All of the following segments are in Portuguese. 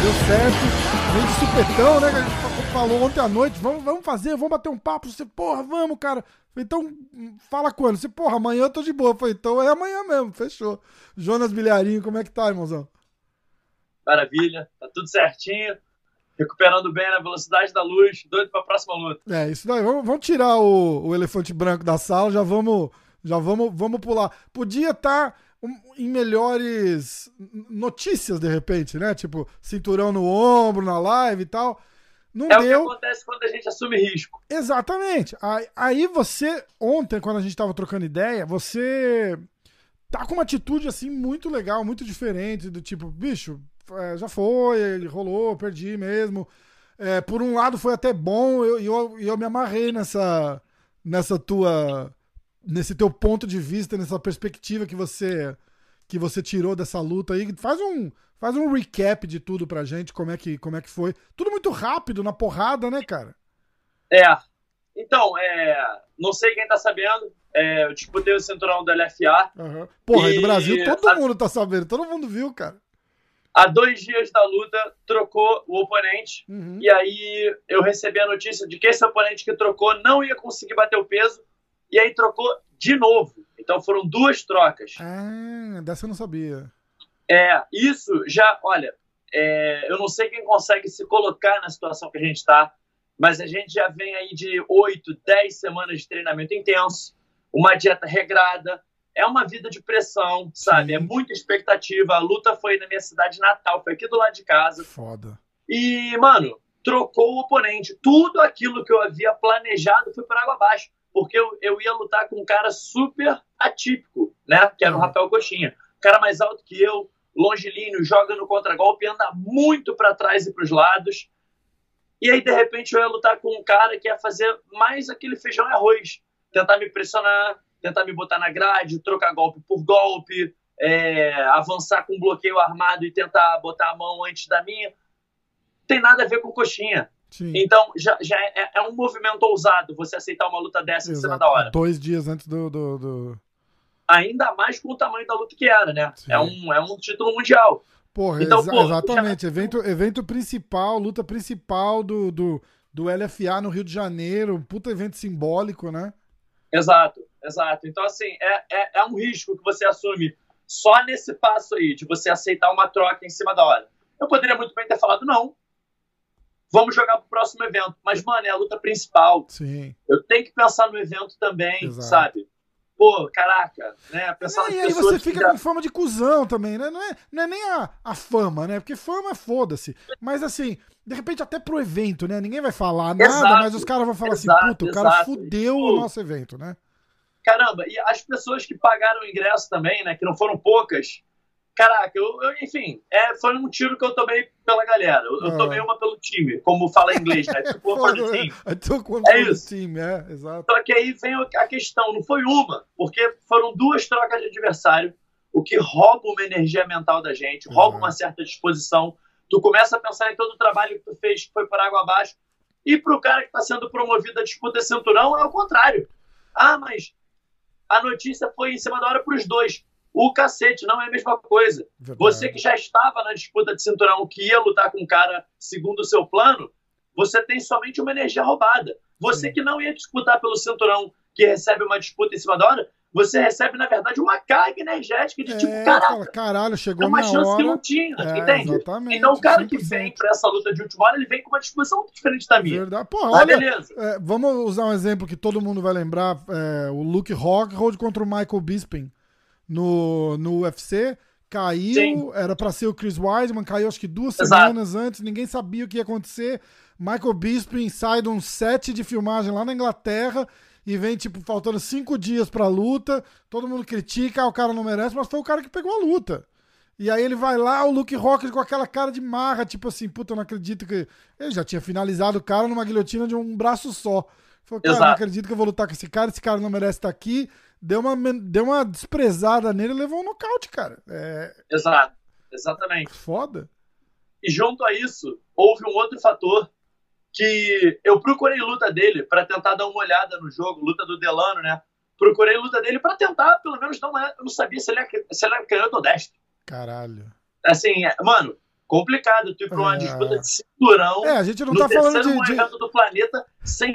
Deu certo. Vem de supetão, né? A gente falou ontem à noite. Vamos, vamos fazer, vamos bater um papo. Você, porra, vamos, cara. Então, fala quando? Você, porra, amanhã eu tô de boa. Então é amanhã mesmo, fechou. Jonas Bilharinho, como é que tá, irmãozão? Maravilha, tá tudo certinho. Recuperando bem na velocidade da luz, doido pra próxima luta. É, isso daí. Vamos, vamos tirar o, o, elefante branco da sala, já vamos, já vamos, vamos pular. Podia estar tá em melhores notícias, de repente, né? Tipo, cinturão no ombro, na live e tal. Não é deu. o que acontece quando a gente assume risco. Exatamente. Aí, aí você, ontem, quando a gente tava trocando ideia, você tá com uma atitude assim muito legal, muito diferente, do tipo, bicho, é, já foi, rolou, perdi mesmo. É, por um lado foi até bom, e eu, eu, eu me amarrei nessa, nessa tua. nesse teu ponto de vista, nessa perspectiva que você que você tirou dessa luta aí. Faz um, faz um recap de tudo pra gente, como é que, como é que foi. Tudo muito rápido, na porrada, né, cara? É. Então, é, não sei quem tá sabendo, é, eu disputei o cinturão do LFA. Uhum. Porra, e do Brasil todo a... mundo tá sabendo, todo mundo viu, cara há dois dias da luta, trocou o oponente. Uhum. E aí eu recebi a notícia de que esse oponente que trocou não ia conseguir bater o peso. E aí trocou de novo. Então foram duas trocas. Ah, dessa eu não sabia. É, isso já, olha, é, eu não sei quem consegue se colocar na situação que a gente está, mas a gente já vem aí de oito, dez semanas de treinamento intenso, uma dieta regrada, é uma vida de pressão, sabe? Sim. É muita expectativa. A luta foi na minha cidade natal, foi aqui do lado de casa. Foda. E, mano, trocou o oponente. Tudo aquilo que eu havia planejado foi por água abaixo. Porque eu, eu ia lutar com um cara super atípico, né? Que era o Rafael Coxinha. cara mais alto que eu, longilíneo, joga no contragolpe, anda muito para trás e para os lados. E aí, de repente, eu ia lutar com um cara que ia fazer mais aquele feijão e arroz. Tentar me pressionar, tentar me botar na grade, trocar golpe por golpe, é, avançar com bloqueio armado e tentar botar a mão antes da minha. Tem nada a ver com coxinha. Sim. Então, já, já é, é, um movimento ousado você aceitar uma luta dessa Exato. em cima da hora. Dois dias antes do, do, do, Ainda mais com o tamanho da luta que era, né? É um, é um título mundial. Porra, então, exa exatamente. Já... Evento, evento principal, luta principal do, do, do LFA no Rio de Janeiro. Puta evento simbólico, né? Exato. Exato. Então, assim, é, é, é um risco que você assume só nesse passo aí, de você aceitar uma troca em cima da hora. Eu poderia muito bem ter falado, não, vamos jogar pro próximo evento. Mas, mano, é a luta principal. Sim. Eu tenho que pensar no evento também, Exato. sabe? Pô, caraca, né? Pensar é, e aí você fica já... com fama de cuzão também, né? Não é, não é nem a, a fama, né? Porque fama é foda-se. Mas assim, de repente até pro evento, né? Ninguém vai falar nada, exato, mas os caras vão falar assim, exato, assim, puta, o cara fudeu o nosso evento, né? Caramba, e as pessoas que pagaram o ingresso também, né, que não foram poucas, caraca, eu, eu enfim, é, foi um tiro que eu tomei pela galera. Eu, eu ah. tomei uma pelo time, como fala em inglês, né? Tipo, for the team. É isso. Team, é, exato. Só que aí vem a questão, não foi uma, porque foram duas trocas de adversário, o que rouba uma energia mental da gente, rouba uhum. uma certa disposição. Tu começa a pensar em todo o trabalho que tu fez, que foi por água abaixo, e pro cara que está sendo promovido a disputa cinturão é o contrário. Ah, mas a notícia foi em cima da hora para os dois. O cacete não é a mesma coisa. Verdade. Você que já estava na disputa de cinturão, que ia lutar com um cara segundo o seu plano, você tem somente uma energia roubada. Você que não ia disputar pelo cinturão, que recebe uma disputa em cima da hora, você recebe, na verdade, uma carga energética de é, tipo, caraca, caralho, chegou é uma chance hora. que não tinha, é, entende? Exatamente, então o cara 100%. que vem para essa luta de última hora, ele vem com uma disposição muito diferente da minha. Verdade. Pô, olha, beleza. É, vamos usar um exemplo que todo mundo vai lembrar, é, o Luke Rockhold contra o Michael Bisping no, no UFC, caiu, Sim. era para ser o Chris Weidman, caiu acho que duas Exato. semanas antes, ninguém sabia o que ia acontecer, Michael Bisping sai de um set de filmagem lá na Inglaterra e vem, tipo, faltando cinco dias pra luta, todo mundo critica, ah, o cara não merece, mas foi o cara que pegou a luta. E aí ele vai lá, o Luke Rockers com aquela cara de marra, tipo assim, puta, eu não acredito que. Ele já tinha finalizado o cara numa guilhotina de um braço só. Falou, cara, Exato. não acredito que eu vou lutar com esse cara, esse cara não merece estar aqui. Deu uma, deu uma desprezada nele e levou um nocaute, cara. É... Exato, exatamente. Foda. E junto a isso, houve um outro fator que eu procurei luta dele para tentar dar uma olhada no jogo, luta do Delano, né? Procurei luta dele para tentar, pelo menos, não, eu não sabia se ele era, se ele era canhoto ou destro. Caralho. Assim, é, mano, complicado tu ir pra uma É. disputa de cinturão É, a gente não tá falando de. de- evento do planeta sem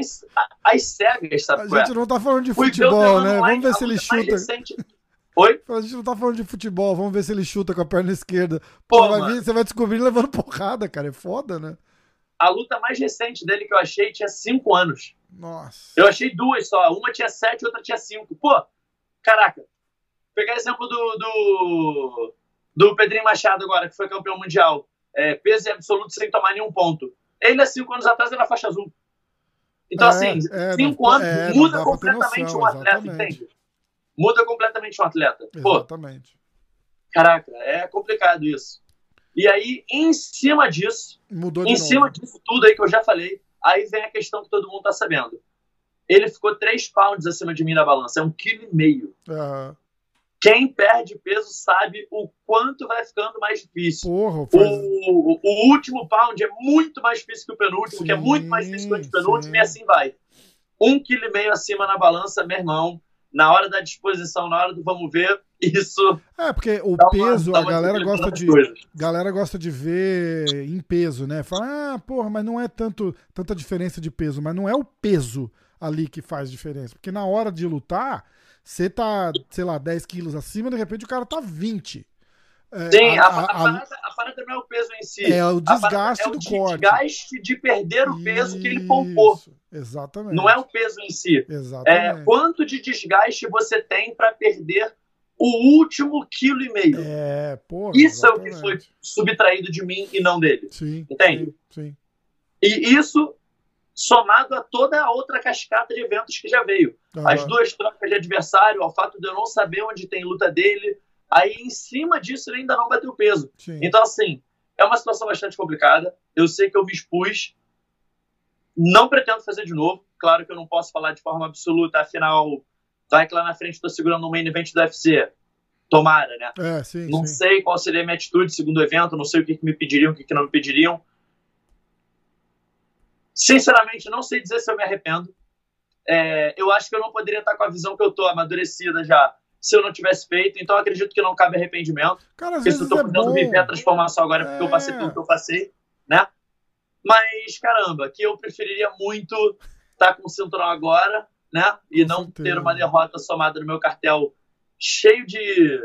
as cegas, sabe? a é? gente não tá falando de futebol, né? Vamos ver se ele chuta. recente- Oi? A gente não tá falando de futebol, vamos ver se ele chuta com a perna esquerda. Pô, Pô, vai vir- você vai descobrir levando porrada, cara. É foda, né? A luta mais recente dele que eu achei tinha cinco anos. Nossa. Eu achei duas só. Uma tinha sete, outra tinha cinco. Pô, caraca. Pegar exemplo do, do, do Pedrinho Machado agora, que foi campeão mundial. É, peso em absoluto sem tomar nenhum ponto. Ele, há cinco anos atrás, era faixa azul. Então, É, assim, é, cinco não- anos é, não muda pra ter completamente noção, um atleta, exatamente. entende? Muda completamente um atleta. Pô, Exatamente. caraca, é complicado isso. E aí, em cima disso, Mudou em cima disso tudo aí que eu já falei, aí vem a questão que todo mundo tá sabendo. Ele ficou 3 pounds acima de mim na balança, é um quilo e meio. Aham. Quem perde peso sabe o quanto vai ficando mais difícil. Porra, faz... O, o, o último pound é muito mais difícil que o penúltimo, que é Sim, muito mais difícil que o antepenúltimo, sim. e assim vai. Um quilo e meio acima na balança, meu irmão, na hora da disposição, na hora do vamos ver, isso É, porque o uma, peso, a galera gosta de. coisas. galera gosta de ver em peso, né? Fala, ah, porra, mas não é tanto, tanta diferença de peso, mas não é o peso ali que faz diferença. Porque na hora de lutar, você tá, sei lá, 10 quilos acima, de repente o cara tá 20. É, Sim, a, a- a parada, a parada não é o peso em si. é o desgaste é o do corte. desgaste de perder o peso que ele poupou. Isso, Exatamente. Não é o peso em si. É Exatamente. quanto de desgaste você tem para perder o último quilo e meio. É, porra. Isso é o que exatamente. foi subtraído de mim e não dele. Sim. Entende? Sim. sim. E isso somado a toda a outra cascata de eventos que já veio. As duas trocas de adversário, ao fato de eu não saber onde tem luta dele. Aí, em cima disso, ele ainda não bateu peso. Sim. Então, assim, é uma situação bastante complicada. Eu sei que eu me expus. Não pretendo fazer de novo. Claro que eu não posso falar de forma absoluta, afinal, vai que lá na frente estou segurando um main event do UFC. Tomara, né? É, sim, Não sim. sei qual seria a minha atitude segundo o evento, não sei o que, que me pediriam, o que, que não me pediriam. Sinceramente, não sei dizer se eu me arrependo. É, eu acho que eu não poderia estar com a visão que eu tô amadurecida já se eu não tivesse feito, então acredito que não cabe arrependimento. Cara, Porque se eu tô é podendo viver a transformação agora porque É. eu passei pelo que eu passei, né? Mas, caramba, que eu preferiria muito estar com o cinturão agora, né? E Com não certeza. ter uma derrota somada no meu cartel cheio de.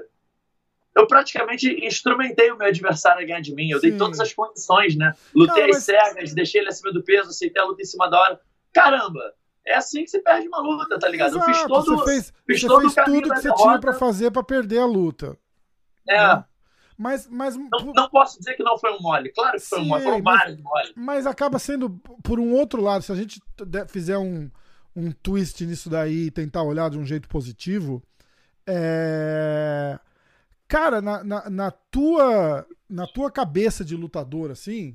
Eu praticamente instrumentei o meu adversário a ganhar de mim. Eu dei Sim. todas as condições, né? Lutei Cara, as mas- cegas, deixei ele acima do peso, aceitei a luta em cima da hora. Caramba, é assim que se perde uma luta, tá ligado? eu fiz Exato, todo. Você fez, fiz você todo fez tudo que você derrota. tinha pra fazer pra perder a luta. É, né? Mas, mas, não, não posso dizer que não foi um mole. Claro que foi um Sim, mole, foram mas- vários moles. mas acaba sendo por um outro lado. Se a gente fizer um, um twist nisso daí e tentar olhar de um jeito positivo, é... cara, na, na, na tua na tua cabeça de lutador, assim,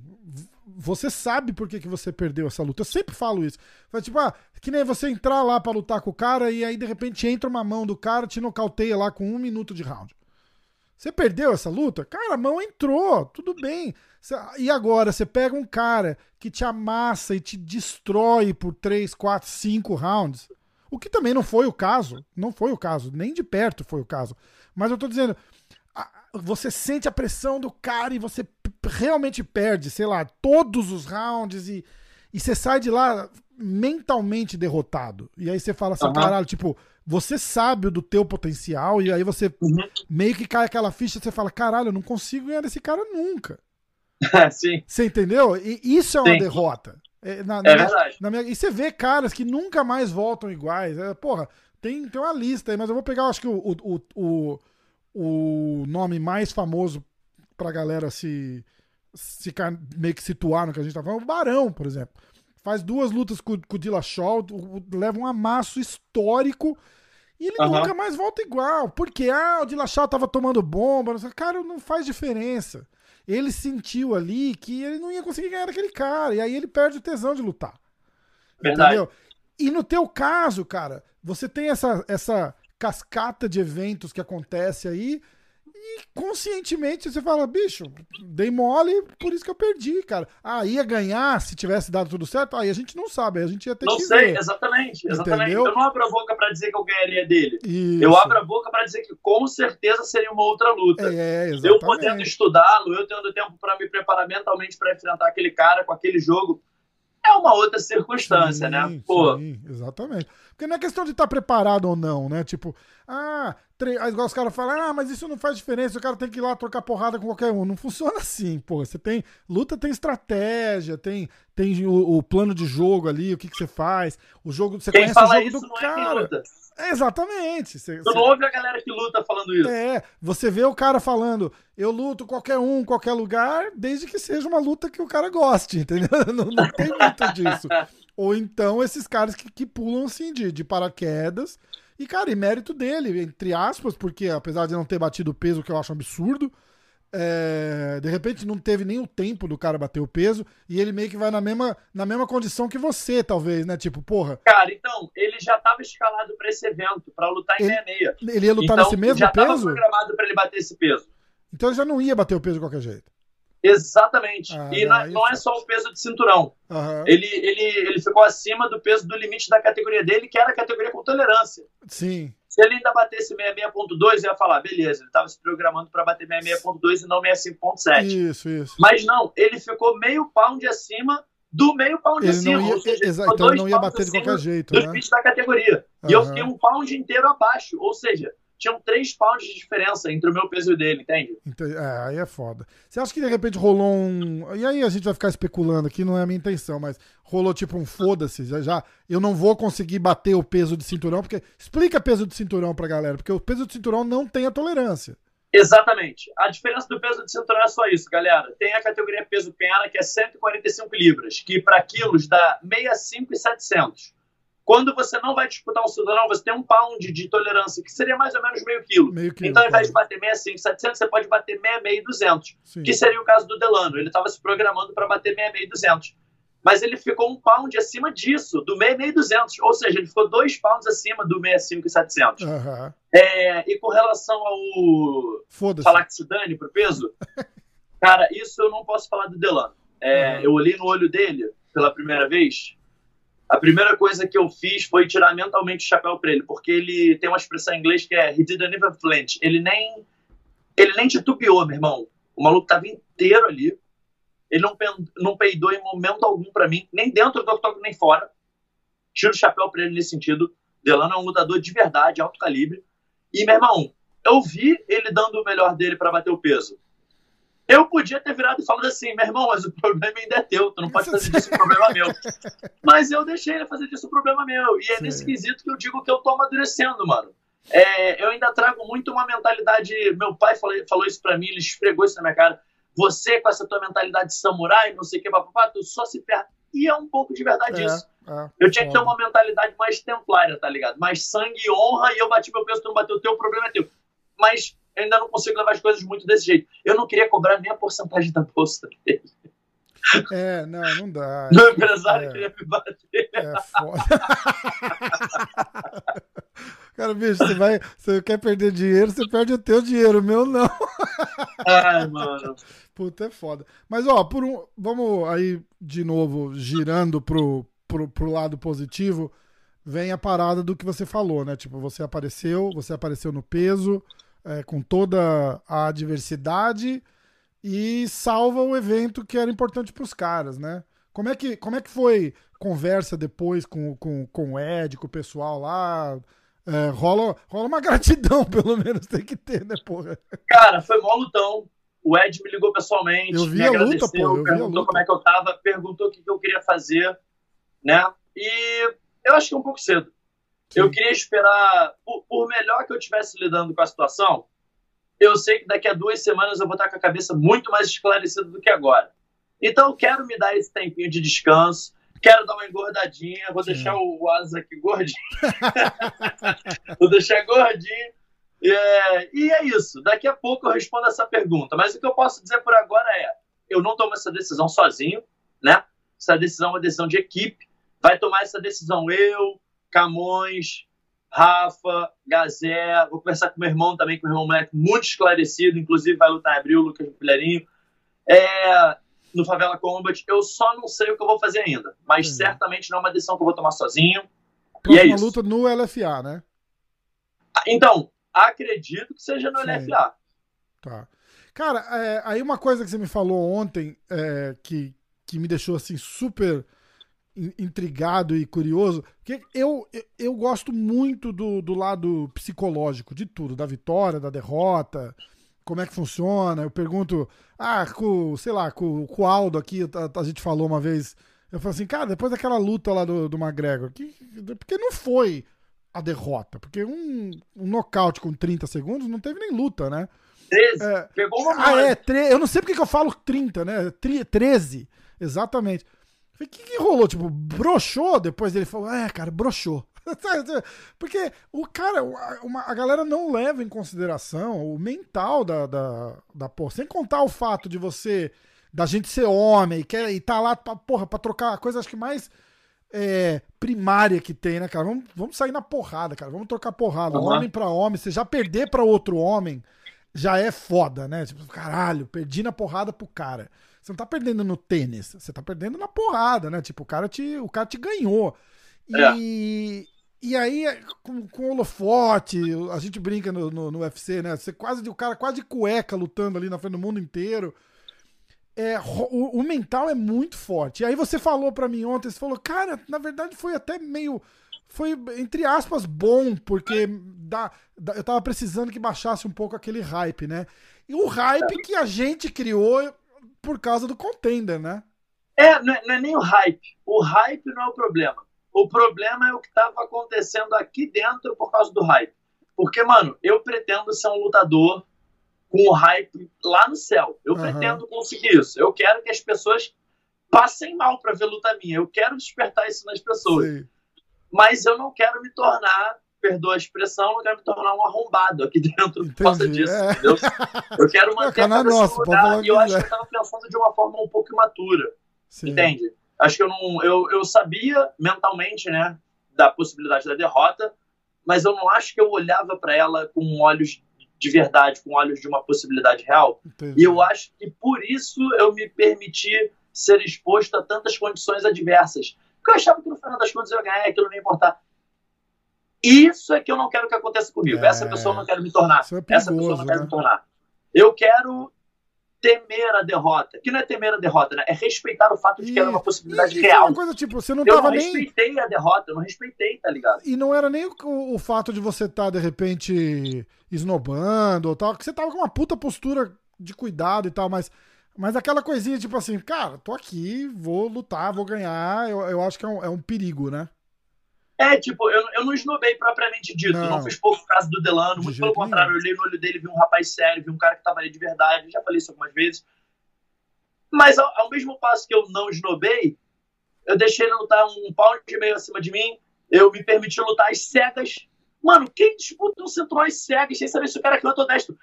você sabe por que, que você perdeu essa luta. Eu sempre falo isso. Fala, tipo, ah, que nem você entrar lá pra lutar com o cara e aí de repente entra uma mão do cara, te nocauteia lá com um minuto de round. Você perdeu essa luta? Cara, a mão entrou, tudo bem. E agora, você pega um cara que te amassa e te destrói por 3, 4, 5 rounds. O que também não foi o caso. Não foi o caso. Nem de perto foi o caso. Mas eu tô dizendo. Você sente a pressão do cara e você realmente perde, sei lá, todos os rounds e, e você sai de lá mentalmente derrotado. E aí você fala assim, Aham. caralho, tipo, você sabe do teu potencial e aí você Uhum. meio que cai aquela ficha, você fala, caralho, eu não consigo ganhar desse cara nunca. Sim, Você entendeu? E isso é uma Sim. derrota. É, na- é na- verdade. na minha- e você vê caras que nunca mais voltam iguais. É, porra, tem, tem uma lista aí, mas eu vou pegar, acho que o, o, o, o nome mais famoso pra galera se, se meio que situar no que a gente tá falando, o Barão, por exemplo. Faz duas lutas com, com o Dillashaw, leva um amasso histórico e ele Aham. nunca mais volta igual. Porque, ah, o Dillashaw tava tomando bomba. Não sei, cara, não faz diferença. Ele sentiu ali que ele não ia conseguir ganhar daquele cara. E aí ele perde o tesão de lutar. Verdade. Entendeu? E no teu caso, cara, você tem essa, essa cascata de eventos que acontece aí E conscientemente você fala, bicho, dei mole, por isso que eu perdi, cara. Ah, ia ganhar se tivesse dado tudo certo? Aí a gente não sabe, a gente ia ter não que sei, ver. exatamente, exatamente. Entendeu? Eu não abro a boca pra dizer que eu ganharia dele. Isso. Eu abro a boca pra dizer que com certeza seria uma outra luta. É, eu exatamente. podendo estudá-lo, eu tendo tempo pra me preparar mentalmente pra enfrentar aquele cara com aquele jogo. É uma outra circunstância, Sim, né? Pô, sim, exatamente. Porque não é questão de estar preparado ou não, né? Tipo, ah, aí igual os caras falam, ah, mas isso não faz diferença, o cara tem que ir lá trocar porrada com qualquer um. Não funciona assim, pô. Você tem. Luta tem estratégia, tem, tem o, o plano de jogo ali, o que, que você faz. O jogo. Você quem conhece o fala jogo isso do não é cara. luta. É, exatamente. Você, você- não ouve a galera que luta falando isso. é, você vê o cara falando, eu luto qualquer um, qualquer lugar, desde que seja uma luta que o cara goste, entendeu? Não, não tem muito disso. Ou então esses caras que, que pulam assim de, de paraquedas. E, cara, e mérito dele, entre aspas, porque apesar de não ter batido o peso, que eu acho um absurdo, é, de repente não teve nem o tempo do cara bater o peso, e ele meio que vai na mesma, na mesma condição que você, talvez, né? Tipo, porra, Cara, então, ele já estava escalado pra esse evento, pra lutar em Ele- 66. ele ia lutar então, nesse mesmo já tava peso? programado pra ele bater esse peso. Então ele já não ia bater o peso de qualquer jeito. Exatamente. Ah, e não, não é foi. só o peso de cinturão. Aham. Ele, ele, ele ficou acima do peso do limite da categoria dele, que era a categoria com tolerância. Sim. Se ele ainda batesse 66.2, eu ia falar, beleza, ele estava se programando para bater 66.2 e não 65.7. Isso, isso. Mas não, ele ficou meio pound acima do meio pound Ele acima. não ia, seja, então ele não ia bater de qualquer jeito, do né? limite da categoria. E eu fiquei um pound inteiro abaixo. Ou seja, tinham três pounds de diferença entre o meu peso e o dele, entende? É, aí é foda. Você acha que de repente rolou um. E aí a gente vai ficar especulando aqui, não é a minha intenção, mas rolou tipo um foda-se, já, já. Eu não vou conseguir bater o peso de cinturão, porque. Explica peso de cinturão pra galera, porque o peso de cinturão não tem a tolerância. Exatamente. A diferença do peso de cinturão é só isso, galera. Tem a categoria peso pena, que é 145 libras, que para quilos dá 65,700. Quando você não vai disputar um cinturão, você tem um pound de tolerância, que seria mais ou menos meio quilo. Meio que. Então, ao invés de bater 65,700, você pode bater 66,200, Sim. que seria o caso do Delano. Ele estava se programando para bater 66,200. Mas ele ficou um pound acima disso, do 66,200. Ou seja, ele ficou dois pounds acima do 65,700. Aham. É, e com relação ao Foda-se. falar que se dane pro peso, cara, isso eu não posso falar do Delano. É, Uhum. Eu olhei no olho dele pela primeira vez. A primeira coisa que eu fiz foi tirar mentalmente o chapéu pra ele, porque ele tem uma expressão em inglês que é he didn't even flinch. Ele nem, ele nem titubeou, meu irmão. O maluco tava inteiro ali. Ele não, não peidou em momento algum pra mim, nem dentro do octógono, nem fora. Tiro o chapéu pra ele nesse sentido. Delano é um lutador de verdade, alto calibre. E, meu irmão, eu vi ele dando o melhor dele pra bater o peso. Eu podia ter virado e falado assim, meu irmão, mas o problema ainda é teu, tu não pode fazer disso um problema meu. Mas eu deixei ele fazer disso um problema meu. E é Sim. nesse quesito que eu digo que eu tô amadurecendo, mano. É, eu ainda trago muito uma mentalidade. Meu pai falou, falou isso pra mim, ele esfregou isso na minha cara. Você, com essa tua mentalidade de samurai, não sei o que, papapá, tu só se perde. E é um pouco de verdade isso. É, Eu tinha que ter uma mentalidade mais templária, tá ligado? Mais sangue e honra, e eu bati meu peso, tu não bateu o teu, o problema é teu. Mas eu ainda não consigo levar as coisas muito desse jeito. Eu não queria cobrar nem a porcentagem da bolsa dele. É, não, não dá. Meu empresário É. queria me bater. É foda. Cara, bicho, você vai. Você quer perder dinheiro, você perde o teu dinheiro, o meu não. Ai, mano. Puta, é foda. Mas, ó, por um. Vamos aí, de novo, girando pro, pro, pro lado positivo, vem a parada do que você falou, né? Tipo, você apareceu, você apareceu no peso, é, com toda a adversidade e salva o evento que era importante pros caras, né? Como é que, como é que foi conversa depois com, com, com o Ed, com o pessoal lá? É, rola, rola uma gratidão, pelo menos tem que ter, né, porra? Cara, foi mó lutão. O Ed me ligou pessoalmente, Eu vi me a luta, agradeceu, pô, perguntou como é que eu tava, perguntou o que, que eu queria fazer, né? E eu acho que é um pouco cedo. Eu queria esperar, por, por melhor que eu estivesse lidando com a situação, eu sei que daqui a duas semanas eu vou estar com a cabeça muito mais esclarecida do que agora. Então eu quero me dar esse tempinho de descanso, quero dar uma engordadinha, vou Sim. deixar o Asa aqui gordinho. vou deixar gordinho. É, e é isso. Daqui a pouco eu respondo essa pergunta. Mas o que eu posso dizer por agora é: eu não tomo essa decisão sozinho, né? Essa decisão é uma decisão de equipe. Vai tomar essa decisão eu, Camões, Rafa, Gazé, vou conversar com meu irmão também, com meu irmão moleque muito esclarecido, inclusive vai lutar em abril, Lucas Pilheirinho. É, no Favela Combat, eu só não sei o que eu vou fazer ainda, mas uhum. certamente não é uma decisão que eu vou tomar sozinho. Próxima e é isso. luta no LFA, né? Então, acredito que seja no Sim. LFA. Tá. Cara, é, aí uma coisa que você me falou ontem, é, que, que me deixou assim super intrigado e curioso, porque eu, eu, gosto muito do, do lado psicológico de tudo, da vitória, da derrota, como é que funciona. Eu pergunto, ah, com, sei lá, com, com o Aldo aqui, a, a gente falou uma vez, eu falei assim, cara, depois daquela luta lá do, do McGregor, que, porque não foi a derrota, porque um, um nocaute com 30 segundos não teve nem luta, né? 13, é, pegou uma Ah, é, tre... eu não sei porque que eu falo 30, né? 13, exatamente. O que, que rolou? Tipo, broxou depois dele falou, é, cara, broxou. Porque o cara, uma, a galera não leva em consideração o mental da, da, da porra. Sem contar o fato de você, da gente ser homem e, quer, e tá lá pra, porra, pra trocar a coisa, acho que mais é, primária que tem, né, cara? Vamos, vamos sair na porrada, cara. Vamos trocar porrada. Uhum. Homem pra homem. Você já perder pra outro homem já é foda, né? Tipo, caralho, perdi na porrada pro cara. Você não tá perdendo no tênis, você tá perdendo na porrada, né? Tipo, o cara te, o cara te ganhou. E, é. e aí, com, com o holofote, a gente brinca no, no, no, UFC, né? Você quase, o cara quase cueca lutando ali na frente do mundo inteiro. É, o, o mental é muito forte. E aí você falou para mim ontem, você falou, cara, na verdade foi até meio foi, entre aspas, bom, porque dá, dá, eu tava precisando que baixasse um pouco aquele hype, né? E o hype que a gente criou por causa do contender, né? É, não é, não é nem o hype. O hype não é o problema. O problema é o que estava acontecendo aqui dentro por causa do hype. Porque, mano, eu pretendo ser um lutador com o hype lá no céu. Eu uhum. pretendo conseguir isso. Eu quero que as pessoas passem mal para ver luta minha. Eu quero despertar isso nas pessoas. Sim. Mas eu não quero me tornar perdoa a expressão, não quero me tornar um arrombado aqui dentro Entendi, por causa disso, é. entendeu? Eu quero manter a nosso, lugar, e eu acho que eu estava pensando de uma forma um pouco imatura, Sim. entende? Acho que eu não, eu, eu sabia mentalmente, né, da possibilidade da derrota, mas eu não acho que eu olhava para ela com olhos de verdade, com olhos de uma possibilidade real. Entendi. E eu acho que por isso eu me permiti ser exposto a tantas condições adversas. Porque eu achava que no final das contas eu ia ganhar, aquilo não ia importar. Isso é que eu não quero que aconteça comigo. É... Essa pessoa não quero me tornar. É perigoso, Essa pessoa não quero né? me tornar. Eu quero temer a derrota. Que não é temer a derrota, né? É respeitar o fato de e, que era uma possibilidade e, real. Uma coisa, tipo, você não eu tava não nem... respeitei a derrota, eu não respeitei, tá ligado? E não era nem o, o fato de você estar, tá, de repente, esnobando ou tal, que você tava com uma puta postura de cuidado e tal, mas, mas aquela coisinha, tipo assim, cara, tô aqui, vou lutar, vou ganhar, eu, eu acho que é um, é um perigo, né? É, tipo, eu, eu não esnobei propriamente dito, não, não fiz pouco caso do Delano, muito pelo contrário, eu olhei no olho dele, vi um rapaz sério, vi um cara que tava ali de verdade, já falei isso algumas vezes. Mas ao, ao mesmo passo que eu não esnobei, eu deixei ele lutar um pau e meio acima de mim, eu me permiti lutar às cegas. Mano, quem disputa um cinturão às cegas sem saber se o cara é ou destro?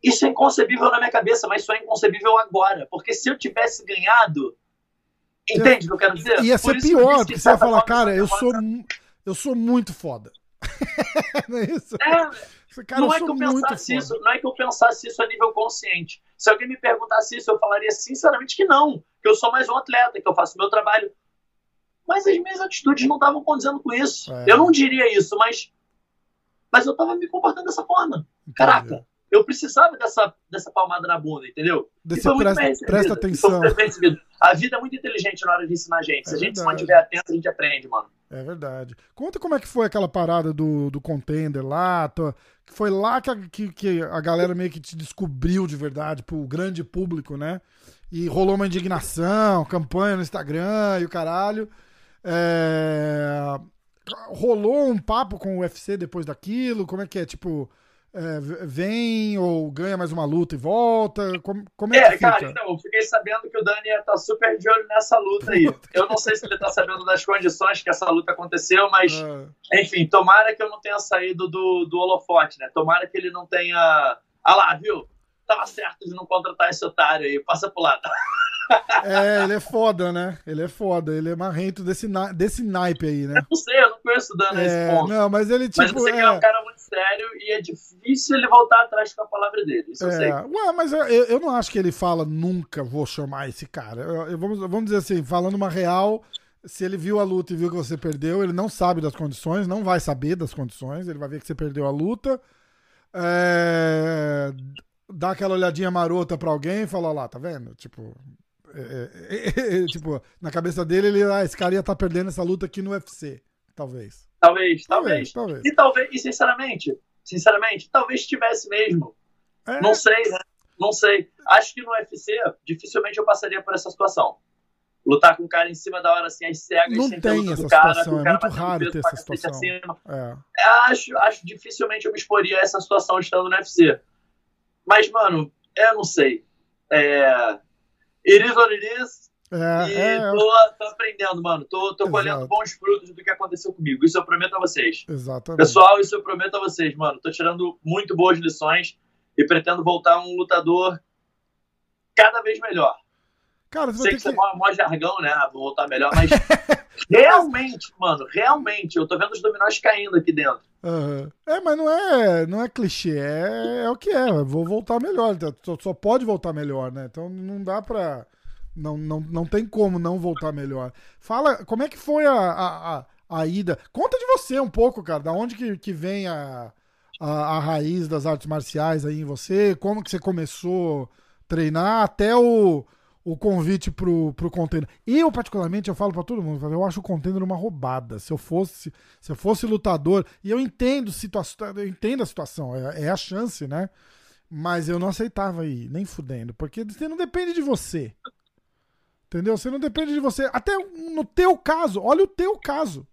Isso é inconcebível na minha cabeça, mas só é inconcebível agora. Porque se eu tivesse ganhado, Entende o que eu quero dizer? Ia ser pior, porque você ia falar, cara, eu sou, eu sou muito foda. não é isso? É, cara, não, é que eu pensasse isso, não é que eu pensasse isso a nível consciente. Se alguém me perguntasse isso, eu falaria sinceramente que não. Que eu sou mais um atleta, que eu faço meu trabalho. Mas as minhas atitudes não estavam condizendo com isso. É. Eu não diria isso, mas, mas eu estava me comportando dessa forma. Caraca, eu precisava dessa, dessa palmada na bunda, entendeu? Desse presta, presta atenção. A vida é muito inteligente na hora de ensinar a gente. É Se a gente verdade. se mantiver atento, a gente aprende, mano. É verdade. Conta como é que foi aquela parada do, do contender lá. que foi lá que a, que, que a galera meio que te descobriu de verdade, pro grande público, né? E rolou uma indignação, campanha no Instagram e o caralho. É... Rolou um papo com o UFC depois daquilo? Como é que é? Tipo, é, vem ou ganha mais uma luta e volta? Como, como é, é que cara, então, eu fiquei sabendo que o Dani tá super de olho nessa luta aí. Eu não sei se ele tá sabendo das condições que essa luta aconteceu, mas, é. enfim, tomara que eu não tenha saído do, do holofote, né? Tomara que ele não tenha. Ah lá, viu? Tava certo de não contratar esse otário aí, passa pro lado. É, ele é foda, né? Ele é foda, ele é marrento desse, na... desse naipe aí, né? Eu não sei, eu não conheço o Dana é, ponto. Não, mas ele tipo. Mas eu sei é... que é um cara muito sério e é difícil ele voltar atrás com a palavra dele. Isso é. eu sei. Ué, mas eu, eu não acho que ele fala nunca vou chamar esse cara. Eu, eu, vamos, vamos dizer assim, falando uma real, se ele viu a luta e viu que você perdeu, ele não sabe das condições, não vai saber das condições, ele vai ver que você perdeu a luta. É, dá aquela olhadinha marota pra alguém e fala, lá, tá vendo? Tipo, é, é, é, tipo, na cabeça dele, ele, ah, esse cara ia estar tá perdendo essa luta aqui no UFC. Talvez. Talvez, talvez. talvez. E talvez, e sinceramente, sinceramente, talvez tivesse mesmo. É. Não sei, né? Não sei. Acho que no UFC, dificilmente eu passaria por essa situação. Lutar com o cara em cima da hora, assim, as cegas, não tem essa cara, situação, é muito raro ter essa situação. É. Acho, acho dificilmente eu me exporia a essa situação estando no UFC. Mas, mano, eu não sei. É, It is what it is. É, e é, tô, tô, aprendendo, mano. Tô, tô colhendo bons frutos do que aconteceu comigo. Isso eu prometo a vocês. Exatamente. Pessoal, isso eu prometo a vocês, mano. Tô tirando muito boas lições e pretendo voltar um lutador cada vez melhor. Cara, você Sei que, que você é mó jargão, né? Vou voltar melhor, mas realmente, mano, realmente, eu tô vendo os dominós caindo aqui dentro. Uhum. É, mas não é, não é clichê, é, é o que é. Vou voltar melhor. Então, só pode voltar melhor, né? Então não dá pra. Não, não, não tem como não voltar melhor. Fala, como é que foi a, a, a, a ida? Conta de você um pouco, cara. Da onde que, que vem a, a, a raiz das artes marciais aí em você? Como que você começou a treinar até o o convite pro, pro container. Eu, particularmente, eu falo para todo mundo, eu acho o container uma roubada. Se eu fosse, se eu fosse lutador, e eu entendo, situação, eu entendo a situação, é, é, a chance, né? Mas eu não aceitava ir, nem fudendo, porque você não depende de você. Entendeu? Você não depende de você. Até no teu caso, olha o teu caso.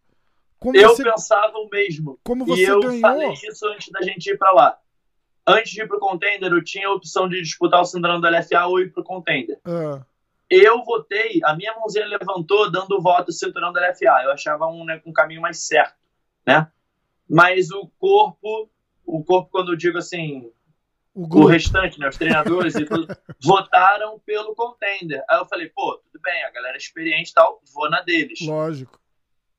Como eu você, pensava o mesmo. Como você e eu ganhou. falei isso antes da gente ir para lá antes de ir pro contender, eu tinha a opção de disputar o cinturão do LFA ou ir pro contender. Uh. Eu votei, a minha mãozinha levantou dando o voto cinturão do LFA. Eu achava um, né, um caminho mais certo, né? Mas o corpo, o corpo quando eu digo assim, o, o restante, né, os treinadores e tudo, votaram pelo contender. Aí eu falei, pô, tudo bem, a galera é experiente e tal, vou na deles. Lógico.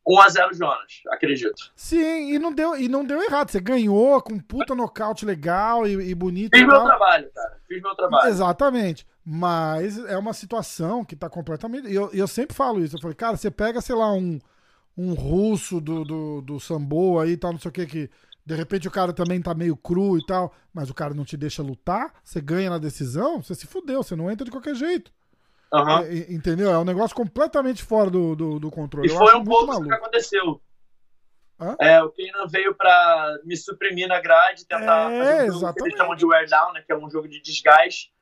1x0 Jonas, acredito. Sim, e não, deu, e não deu errado. Você ganhou com um puta nocaute legal e, e bonito. Fiz meu trabalho, cara. Fiz meu trabalho. Exatamente. Mas é uma situação que tá completamente. E eu, eu sempre falo isso. Eu falei, cara, você pega, sei lá, um, um russo do, do, do Sambo aí e tal, não sei o que, que de repente o cara também tá meio cru e tal, mas o cara não te deixa lutar, você ganha na decisão, você se fudeu, você não entra de qualquer jeito. Uhum. É, entendeu? É um negócio completamente fora do, do, do controle. E Eu foi um pouco o que aconteceu. Hã? É, o Keynan veio pra me suprimir na grade, tentar é, fazer um jogo que eles chamam de wear down, né, que é um jogo de desgaste.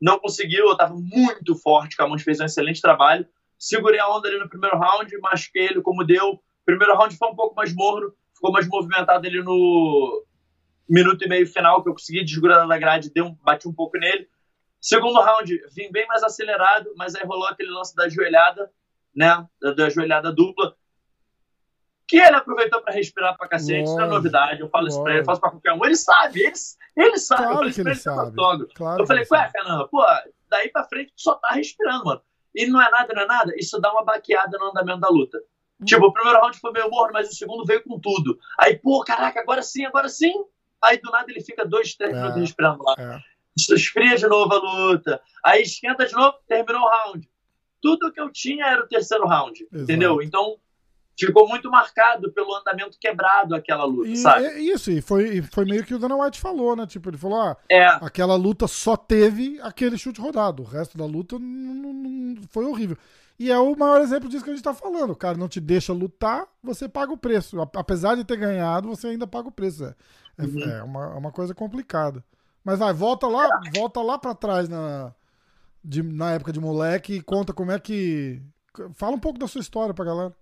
Não conseguiu, eu tava muito forte, o Camões fez um excelente trabalho. Segurei a onda ali no primeiro round, machuquei ele como deu. Primeiro round foi um pouco mais morno, ficou mais movimentado ali no minuto e meio final, que eu consegui desgrudar da grade, dei um, bati um pouco nele. Segundo round, vim bem mais acelerado, mas aí rolou aquele lance da joelhada, né? Da, da joelhada dupla. Que ele aproveitou para respirar pra cacete, isso não é novidade. Eu falo isso pra ele, eu faço pra qualquer um. Ele sabe, ele, ele sabe. Claro eu falei que ele sabe. Claro eu falei, ué, Fernando, pô, daí pra frente tu só tá respirando, mano. E não é nada, não é nada. Isso dá uma baqueada no andamento da luta. Hum. Tipo, o primeiro round foi meio morno, mas o segundo veio com tudo. Aí, pô, caraca, agora sim, agora sim. Aí do nada ele fica dois, três é, minutos respirando lá. É esfria de novo a luta, aí esquenta de novo, terminou o round. Tudo que eu tinha era o terceiro round, Exato. entendeu? Então ficou muito marcado pelo andamento quebrado aquela luta, e, sabe? É isso, e foi, foi meio que o Dana White falou, né? Tipo, ele falou: ah, é. aquela luta só teve aquele chute rodado, o resto da luta não, não, foi horrível. E é o maior exemplo disso que a gente tá falando. O cara não te deixa lutar, você paga o preço. Apesar de ter ganhado, você ainda paga o preço. É, é, uhum. é uma, é uma coisa complicada. Mas vai, volta lá, volta lá para trás na, de, na época de moleque e conta como é que. Fala um pouco da sua história pra galera.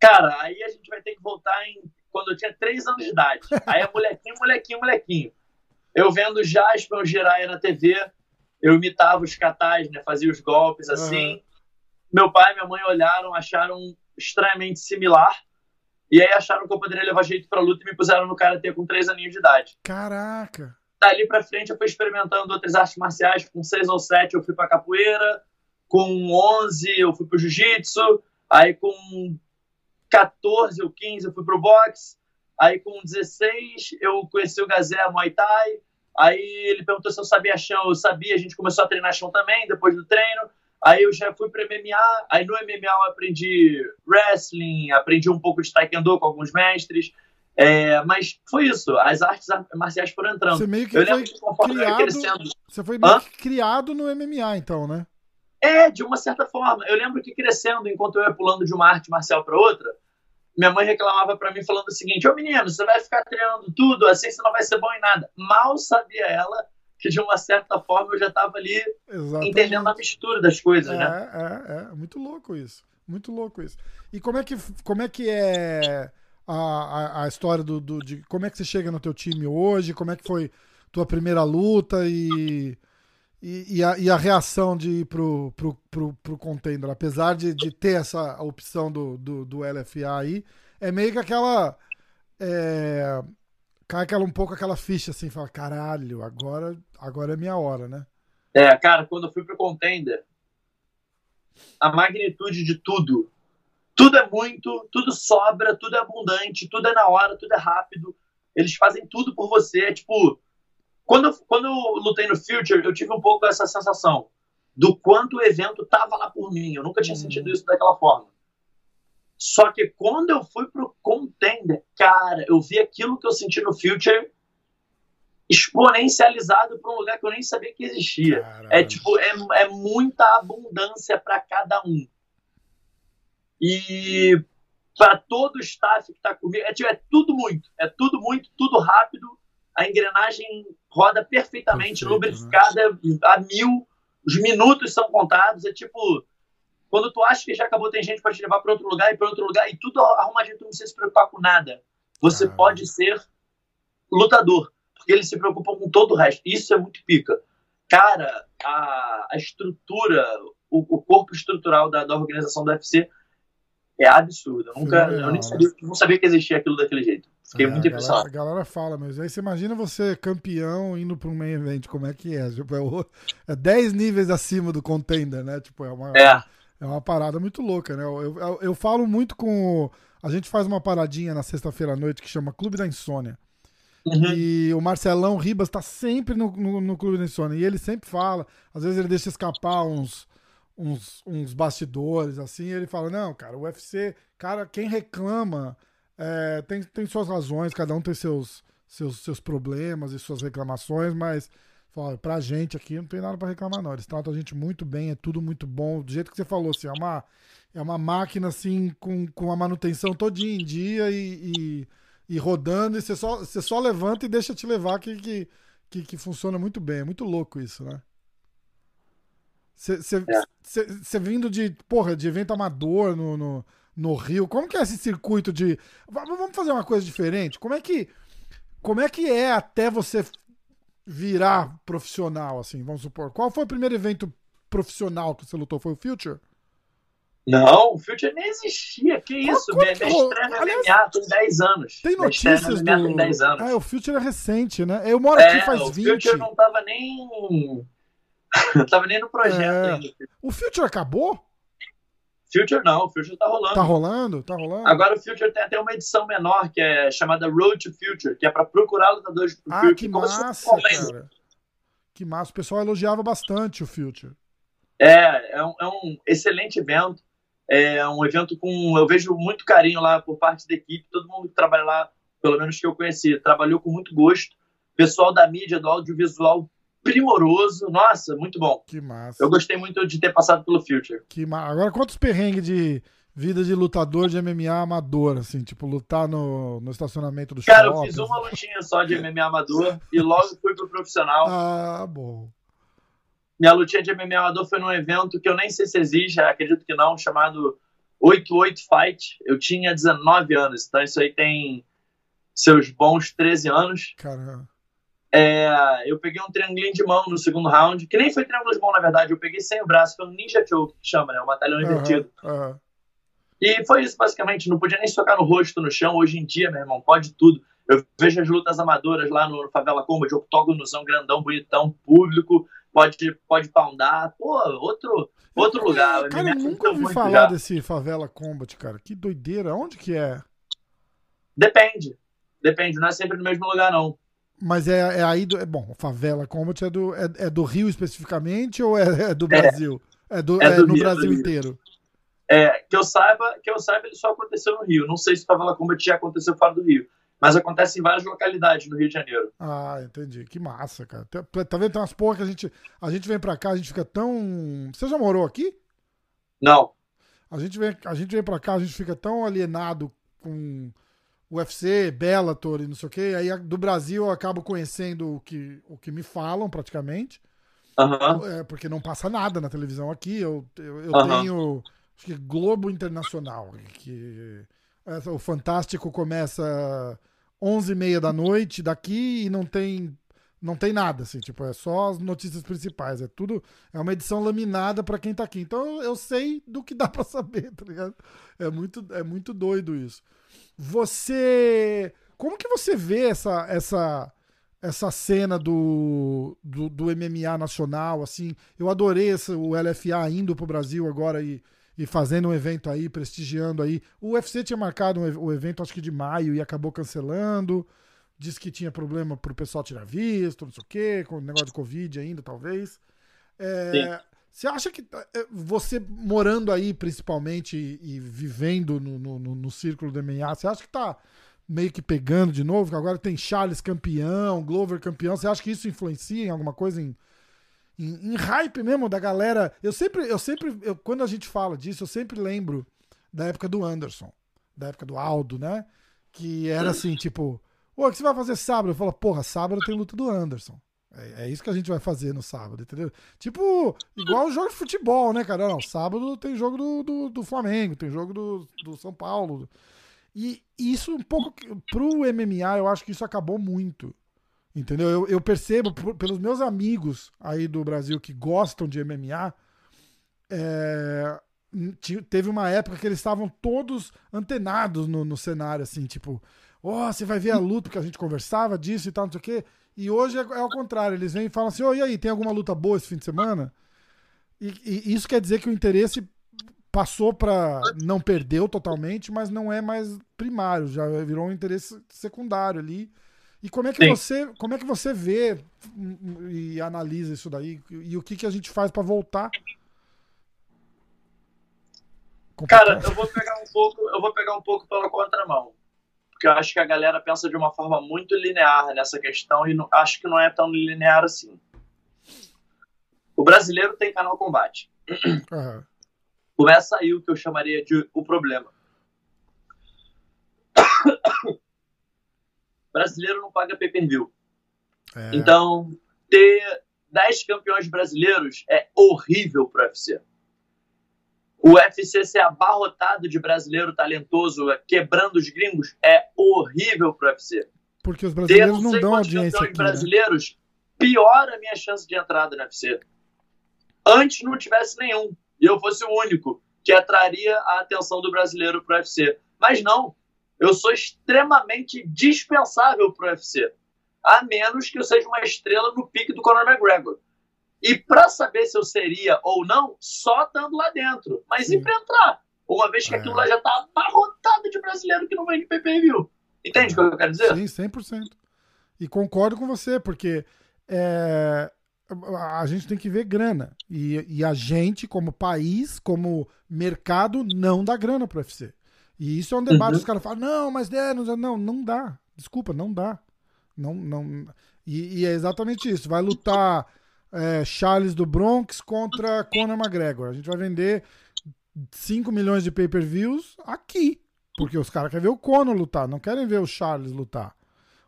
Cara, aí a gente vai ter que voltar em quando eu tinha 3 anos de idade. Aí é molequinho, molequinho, molequinho. Eu vendo Jasper o Jiraiya na TV, eu imitava os catais, né? Fazia os golpes assim. Uhum. Meu pai e minha mãe olharam, acharam estranhamente similar. E aí acharam que eu poderia levar jeito pra luta e me puseram no karatê com 3 aninhos de idade. Caraca! Dali pra frente eu fui experimentando outras artes marciais. Com 6 ou 7 eu fui pra capoeira. Com 11 eu fui pro jiu-jitsu. Aí com 14 ou 15 eu fui pro boxe. Aí com 16 eu conheci o Gazé Muay Thai. Aí ele perguntou se eu sabia chão, eu sabia, a gente começou a treinar chão também, depois do treino. Aí eu já fui para MMA, aí no MMA eu aprendi wrestling, aprendi um pouco de taekwondo com alguns mestres. É, mas foi isso, as artes marciais foram entrando. Você meio que eu foi criado, crescendo... Você foi meio que criado no MMA, então, né? É, de uma certa forma. Eu lembro que crescendo, enquanto eu ia pulando de uma arte marcial para outra, minha mãe reclamava para mim falando o seguinte: Ô menino, você vai ficar treinando tudo, assim você não vai ser bom em nada. Mal sabia ela que de uma certa forma eu já estava ali Exatamente. entendendo a mistura das coisas, é, né? É, é, muito louco isso. Muito louco isso. E como é que, como é, que é a, a, história do, do, de como é que você chega no teu time hoje? Como é que foi tua primeira luta e, e, e, a, e a reação de ir pro, pro, pro, pro contender? Apesar de, de ter essa opção do, do, do LFA aí, é meio que aquela. É, cai aquela, um pouco aquela ficha assim, fala, caralho, agora, agora é minha hora, né? É, cara, quando eu fui pro Contender, a magnitude de tudo, tudo é muito, tudo sobra, tudo é abundante, tudo é na hora, tudo é rápido, eles fazem tudo por você, é tipo, quando, eu, quando eu lutei no Future, eu tive um pouco essa sensação do quanto o evento tava lá por mim, eu nunca tinha uhum. sentido isso daquela forma. Só que quando eu fui pro Contender, cara, eu vi aquilo que eu senti no Future exponencializado para um lugar que eu nem sabia que existia. Caramba. É tipo, é, é muita abundância para cada um. E para todo o staff que está comigo, é, tipo, é tudo muito, é tudo muito, tudo rápido. A engrenagem roda perfeitamente, Perfeito, lubrificada né? a mil, os minutos são contados. É tipo, quando tu acha que já acabou, tem gente para te levar para outro lugar e para outro lugar, e tudo arrumadinho, tu não precisa se preocupar com nada. Você ah. pode ser lutador, porque eles se preocupam com todo o resto. Isso é muito pica. Cara, a, a estrutura, o, o corpo estrutural da, da organização do UFC é absurdo. Eu nunca, eu nem sabia, não sabia que existia aquilo daquele jeito. Fiquei é, muito impressionado. A galera, a galera fala, mas aí você imagina você campeão indo para um main event, como é que é? Tipo, é 10 é níveis acima do contender, né? Tipo, é uma. É. É uma parada muito louca, né? Eu, eu, eu falo muito com. A gente faz uma paradinha na sexta-feira à noite que chama Clube da Insônia. Uhum. E o Marcelão Ribas tá sempre no, no, no, Clube da Insônia. E ele sempre fala, às vezes ele deixa escapar uns, uns, uns bastidores, assim. ele fala: Não, cara, o UFC, cara, quem reclama é, tem, tem suas razões, cada um tem seus, seus, seus problemas e suas reclamações, mas Fala, pra gente aqui não tem nada para reclamar, não. Eles tratam a gente muito bem, é tudo muito bom. Do jeito que você falou, assim, é uma, é uma máquina assim com, com a manutenção todinha em dia e, e, e, rodando, e você só, você só levanta e deixa te levar que, que, que, que funciona muito bem. É muito louco isso, né? Você é. vindo de, porra, de evento amador no, no, no Rio, como que é esse circuito de. Vamos fazer uma coisa diferente? Como é que. Como é que é até você virar profissional, assim, vamos supor? Qual foi o primeiro evento profissional que você lutou? Foi o Future? Não, o Future nem existia. Que isso? Qual, minha, minha estreia no MMA tem 10 anos. Tem notícias do... tem 10 anos. Ah, o Future é recente, né? Eu moro é, aqui faz o 20. O Future não tava nem... não tava nem no projeto é. ainda. O Future acabou? Future não, o Future tá rolando. Tá rolando? Tá rolando. Agora o Future tem até uma edição menor que é chamada Road to Future, que é para procurar lutadores pro ah, Future. Que massa, cara. Que massa. O pessoal elogiava bastante o Future. É, é um, é um excelente evento. É um evento com. Eu vejo muito carinho lá por parte da equipe. Todo mundo que trabalha lá, pelo menos que eu conheci, trabalhou com muito gosto. Pessoal da mídia, do audiovisual, primoroso. Nossa, muito bom. Que massa. Eu gostei muito de ter passado pelo Future. Que massa. Agora, quantos perrengues de vida de lutador de MMA amador, assim, tipo, lutar no, no estacionamento do Cara, shopping, eu fiz uma lutinha só de MMA amador e logo fui pro profissional. Ah, bom. Minha lutinha de MMA amador foi num evento que eu nem sei se existe, acredito que não, chamado 88 Fight. Eu tinha 19 anos, então isso aí tem seus bons 13 anos. Caramba. É, eu peguei um triangulinho de mão no segundo round, que nem foi triângulo de mão, na verdade, eu peguei sem o braço, foi um ninja choke, que chama, né? Um batalhão uhum, invertido. Uhum. E foi isso, basicamente, não podia nem socar no rosto no chão. Hoje em dia, meu irmão, pode tudo. Eu vejo as lutas amadoras lá no Favela Combat, octógonozão grandão, bonitão, público, pode, pode poundar. Pô, outro, outro lugar. Cara, eu nunca ouvi falar já. desse Favela Combat, cara. Que doideira. Onde que é? Depende. Depende, não é sempre no mesmo lugar, não. Mas é, é aí do. É, bom, Favela Combat é do, é, é do Rio especificamente ou é, é do Brasil? É, do, é, do no Rio, Brasil inteiro. É, que eu saiba, que eu saiba, ele só aconteceu no Rio. Não sei se Favela Combat já aconteceu fora do Rio. Mas acontece em várias localidades no Rio de Janeiro. Ah, entendi. Que massa, cara. Tá, tá vendo? Tem umas porra que a gente, a gente vem pra cá, a gente fica tão. Você já morou aqui? Não. A gente vem, a gente vem pra cá, a gente fica tão alienado com UFC, Bellator e não sei o quê. Aí do Brasil eu acabo conhecendo o que, o que me falam praticamente. Uhum. É, porque não passa nada na televisão aqui. Eu, eu, eu uhum. tenho acho que Globo Internacional, que é, o Fantástico começa 11h30 da noite daqui e não tem não tem nada, assim, tipo, é só as notícias principais, é tudo, é uma edição laminada para quem tá aqui. Então eu sei do que dá para saber, tá ligado? É muito, é muito doido isso. Você. Como que você vê essa, essa, essa cena do, do, do MMA nacional? Assim, eu adorei essa, o LFA indo pro Brasil agora e, e fazendo um evento aí, prestigiando aí. O UFC tinha marcado um, o evento, acho que de maio, e acabou cancelando. Disse que tinha problema pro pessoal tirar visto, não sei o quê, com o negócio de Covid ainda, talvez. É, você acha que é, você morando aí, principalmente, e, e vivendo no, no, no, círculo do MMA, você acha que tá meio que pegando de novo? Que agora tem Charles campeão, Glover campeão. Você acha que isso influencia em alguma coisa em, em, em hype mesmo da galera? Eu sempre, eu sempre, eu, quando a gente fala disso, eu sempre lembro da época do Anderson, da época do Aldo, né? Que era assim, tipo, o que você vai fazer sábado? Eu falo, porra, sábado tem luta do Anderson. É, é, isso que a gente vai fazer no sábado, entendeu? Tipo, igual o jogo de futebol, né, cara? Não, sábado tem jogo do, do, do Flamengo, tem jogo do, do São Paulo. E isso um pouco. Pro MMA, eu acho que isso acabou muito. Entendeu? Eu, eu percebo pelos meus amigos aí do Brasil que gostam de MMA. É, teve uma época que eles estavam todos antenados no, no cenário, assim, tipo, ó, oh, você vai ver a luta, porque a gente conversava disso e tal, não sei o quê. E hoje é, é ao contrário, eles vêm e falam assim: oh, e aí, tem alguma luta boa esse fim de semana? E, e isso quer dizer que o interesse passou para não perdeu totalmente, mas não é mais primário, já virou um interesse secundário ali. E como é que Sim. você, como é que você vê e analisa isso daí e o que que a gente faz para voltar? Cara, eu vou pegar um pouco, eu vou pegar um pouco pela contramão porque eu acho que a galera pensa de uma forma muito linear nessa questão e não, acho que não é tão linear assim. O brasileiro tem canal combate. Uhum. Começa aí o que eu chamaria de o problema. o brasileiro não paga pay-per-view. É. Então, ter 10 campeões brasileiros é horrível pro UFC o UFC ser abarrotado de brasileiro talentoso, quebrando os gringos, é horrível pro UFC. Porque os brasileiros não, não dão audiência aqui, né? brasileiros, né? piora a minha chance de entrada no UFC. Antes não tivesse nenhum, e eu fosse o único que atraria a atenção do brasileiro pro UFC. Mas não, eu sou extremamente dispensável pro UFC. A menos que eu seja uma estrela no pique do Conor McGregor. E para saber se eu seria ou não, só estando lá dentro. Mas Sim. e pra entrar? Uma vez que é. aquilo lá já tá abarrotado de brasileiro que não vem de PPV. Entende o que eu quero dizer? Sim, 100%. E concordo com você, porque é, a gente tem que ver grana. E, e, a gente, como país, como mercado, não dá grana pro UFC. E isso é um debate. Uhum. Os caras falam, não, mas é, não, não, não dá. Desculpa, não dá. Não, não. E, e é exatamente isso. Vai lutar é, Charles do Bronx contra Conor McGregor. A gente vai vender 5 milhões de pay-per-views aqui. Porque os caras querem ver o Conor lutar, não querem ver o Charles lutar.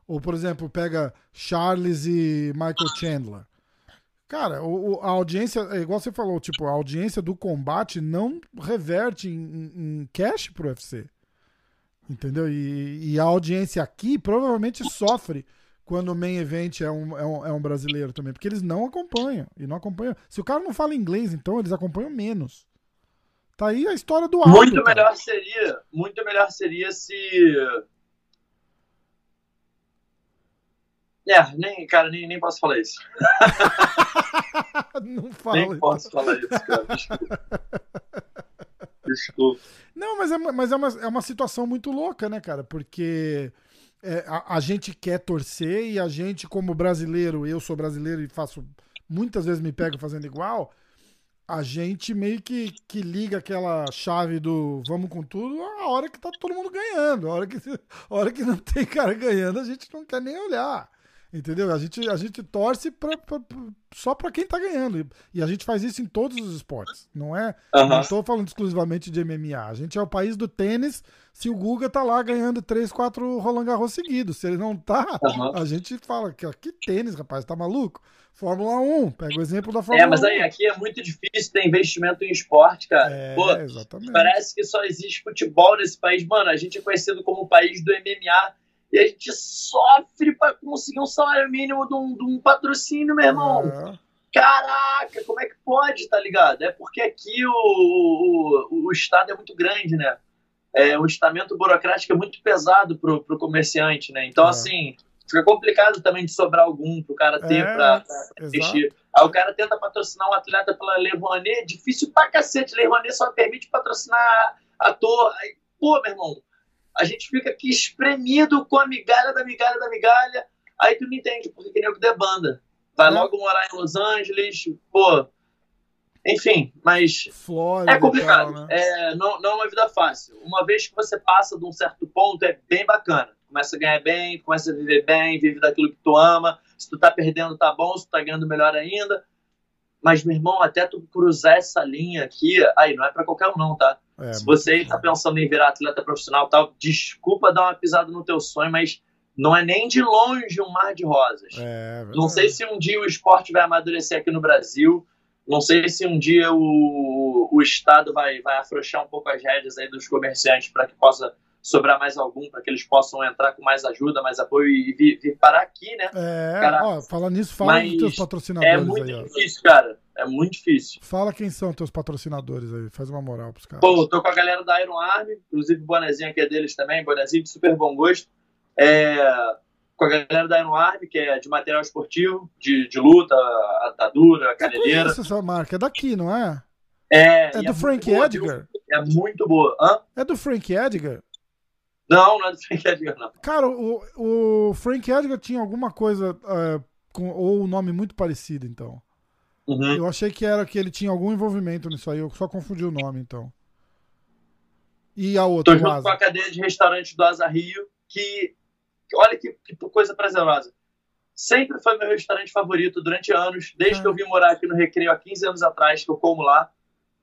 Ou, por exemplo, pega Charles e Michael Chandler. Cara, o, a audiência, é igual você falou, tipo, a audiência do combate não reverte em, em cash pro UFC. Entendeu? E, e, a audiência aqui provavelmente sofre quando o main event é um, é um, é um brasileiro também, porque eles não acompanham. E não acompanham. Se o cara não fala inglês, então eles acompanham menos. Tá aí a história do Muito melhor seria, muito melhor seria se É, nem, cara, nem, nem posso falar isso. não fala. Nem posso falar isso, cara. Desculpa. Desculpa. Não, mas, é, mas é, uma, é uma situação muito louca, né, cara? Porque é, a, a, gente quer torcer e a gente, como brasileiro, eu sou brasileiro e faço. Muitas vezes me pego fazendo igual. A gente meio que, que liga aquela chave do vamos com tudo a hora que tá todo mundo ganhando. A hora que, a hora que não tem cara ganhando, a gente não quer nem olhar. Entendeu? A gente, a gente torce pra, pra, pra só para quem tá ganhando. E a gente faz isso em todos os esportes. Não é? Uhum. Não estou falando exclusivamente de MMA. A gente é o país do tênis. Se o Guga tá lá ganhando 3, 4 Roland Garros seguidos. Se ele não tá, uhum. a gente fala que, que tênis, rapaz, tá maluco? Fórmula 1, pega o exemplo da Fórmula 1. É, mas aí 1. aqui é muito difícil ter investimento em esporte, cara. É, Pô, exatamente. Parece que só existe futebol nesse país. Mano, a gente é conhecido como o país do MMA e a gente sofre para conseguir um salário mínimo de um, de um patrocínio, meu irmão. É. Caraca, como é que pode, tá ligado? É porque aqui o, o, o Estado é muito grande, né? É, o estamento burocrático é muito pesado pro, pro comerciante, né? Então, é. assim, fica complicado também de sobrar algum pro cara ter é, pra, pra investir. Aí o cara tenta patrocinar um atleta pela Lei Rouanet, difícil pra cacete. Lei Rouanet só permite patrocinar ator. Aí, pô, meu irmão, a gente fica aqui espremido com a migalha da migalha da migalha, aí tu não entende porque que nem o que debanda. Vai é. logo morar em Los Angeles, pô. Enfim, mas Flórida é complicado. Tal, né? é, não, não é uma vida fácil. Uma vez que você passa de um certo ponto, é bem bacana. Começa a ganhar bem, começa a viver bem, vive daquilo que tu ama. Se tu tá perdendo, tá bom. Se tu tá ganhando, melhor ainda. Mas, meu irmão, até tu cruzar essa linha aqui, aí não é para qualquer um, não, tá? É, Se você está pensando em virar atleta profissional tal, desculpa dar uma pisada no teu sonho, mas não é nem de longe um mar de rosas. É, não sei se um dia o esporte vai amadurecer aqui no Brasil. Não sei se um dia o, o Estado vai, vai afrouxar um pouco as rédeas aí dos comerciantes para que possa sobrar mais algum, para que eles possam entrar com mais ajuda, mais apoio e vir, vir parar aqui, né? É, cara, ó, fala nisso, fala dos teus patrocinadores É muito aí, difícil, cara. É muito difícil. Fala quem são teus patrocinadores aí, faz uma moral pros caras. Pô, tô com a galera da Iron Army, inclusive o bonezinho aqui é deles também, bonezinho de super bom gosto. É, com a galera da Iron Army, que é de material esportivo, de, de luta, atadura, caneleira. É essa marca, é daqui, não é? É, é do é Frank boa, Edgar? É muito boa. Hã? É do Frank Edgar? Não, não é do Frank Edgar, não. Cara, o, o Frank Edgar tinha alguma coisa, uh, com, ou um nome muito parecido, então. Uhum. Eu achei que era que ele tinha algum envolvimento nisso aí, eu só confundi o nome, então. E a outra? Tô junto com a cadeia de restaurante do Asa Rio, que, olha que, que coisa prazerosa. Sempre foi meu restaurante favorito durante anos, desde ah. que eu vim morar aqui no Recreio há 15 anos atrás, que eu como lá.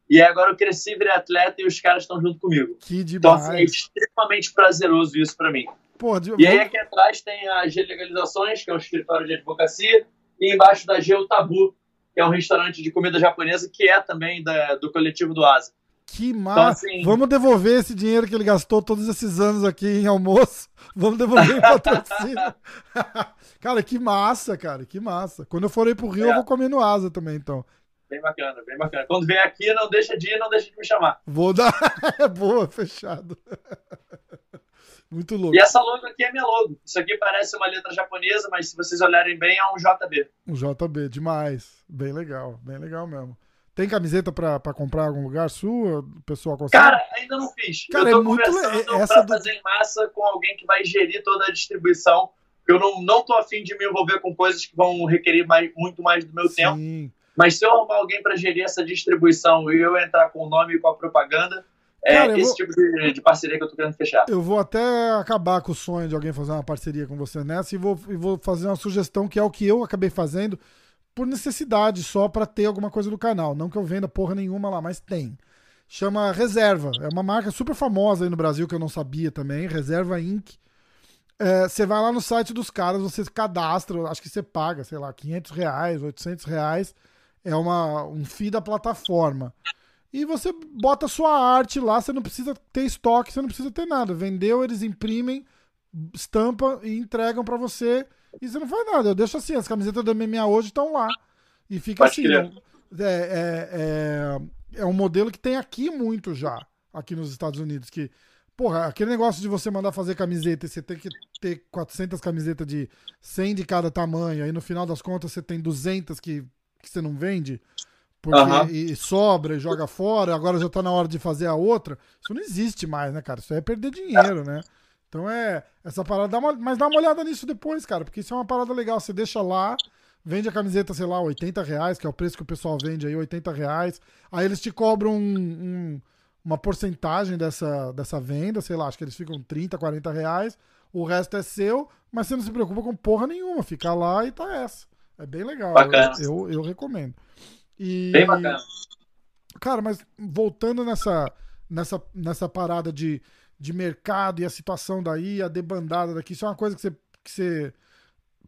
E agora eu cresci, virei atleta e os caras estão junto comigo. Que demais. Então, assim, é extremamente prazeroso isso para mim. Porra, de... E aí aqui atrás tem a G Legalizações, que é um escritório de advocacia, e embaixo da G o Tabu, que é um restaurante de comida japonesa que é também da, do coletivo do Asa. Que então, massa. Então, assim... Vamos devolver esse dinheiro que ele gastou todos esses anos aqui em almoço. Vamos devolver em patrocínio. cara, que massa, cara. Que massa. Quando eu for aí pro Rio, é. eu vou comer no Asa também, então. Bem bacana, bem bacana. Quando vier aqui, não deixa de ir, não deixa de me chamar. Vou dar. É boa, fechado. Muito louco. E essa logo aqui é minha logo. Isso aqui parece uma letra japonesa, mas se vocês olharem bem, é um JB. Um JB, demais. Bem legal, bem legal mesmo. Tem camiseta pra, pra comprar em algum lugar sua? O pessoal consegue? Cara, ainda não fiz. Cara, eu tô é muito conversando essa pra do... fazer em massa com alguém que vai gerir toda a distribuição. Eu não, não tô afim de me envolver com coisas que vão requerer mais, muito mais do meu Sim. tempo. Mas se eu arrumar alguém para gerir essa distribuição e eu entrar com o nome e com a propaganda, é Cara, esse vou... tipo de, de, parceria que eu tô querendo fechar. Eu vou até acabar com o sonho de alguém fazer uma parceria com você nessa e vou, e vou fazer uma sugestão que é o que eu acabei fazendo por necessidade, só para ter alguma coisa do canal. Não que eu venda porra nenhuma lá, mas tem. Chama Reserva. É uma marca super famosa aí no Brasil que eu não sabia também. Reserva Inc. É, você vai lá no site dos caras, você cadastra, acho que você paga, sei lá, 500 reais, 800 reais. É uma, um fee da plataforma e você bota sua arte lá, você não precisa ter estoque, você não precisa ter nada. Vendeu, eles imprimem, estampa e entregam para você e você não faz nada. Eu deixo assim, as camisetas do MMA hoje estão lá. E fica Pode assim. É, é, é, é, um modelo que tem aqui muito já, aqui nos Estados Unidos, que Porra, aquele negócio de você mandar fazer camiseta e você tem que ter 400 camisetas de 100 de cada tamanho, aí no final das contas você tem 200 que, que você não vende, porque e, sobra e joga fora, agora já tá na hora de fazer a outra. Isso não existe mais, né, cara? Isso é perder dinheiro, né? Então é. Essa parada. Dá uma, mas dá uma olhada nisso depois, cara, porque isso é uma parada legal. Você deixa lá, vende a camiseta, sei lá, 80 reais, que é o preço que o pessoal vende aí, 80 reais. Aí eles te cobram um- um- uma porcentagem dessa, dessa venda, sei lá, acho que eles ficam 30, 40 reais. O resto é seu, mas você não se preocupa com porra nenhuma. Fica lá e tá essa. É bem legal. Eu, eu, eu recomendo. E, Bem bacana. Cara, mas voltando nessa, nessa, nessa parada de, de mercado e a situação daí, a debandada daqui, isso é uma coisa que você, que você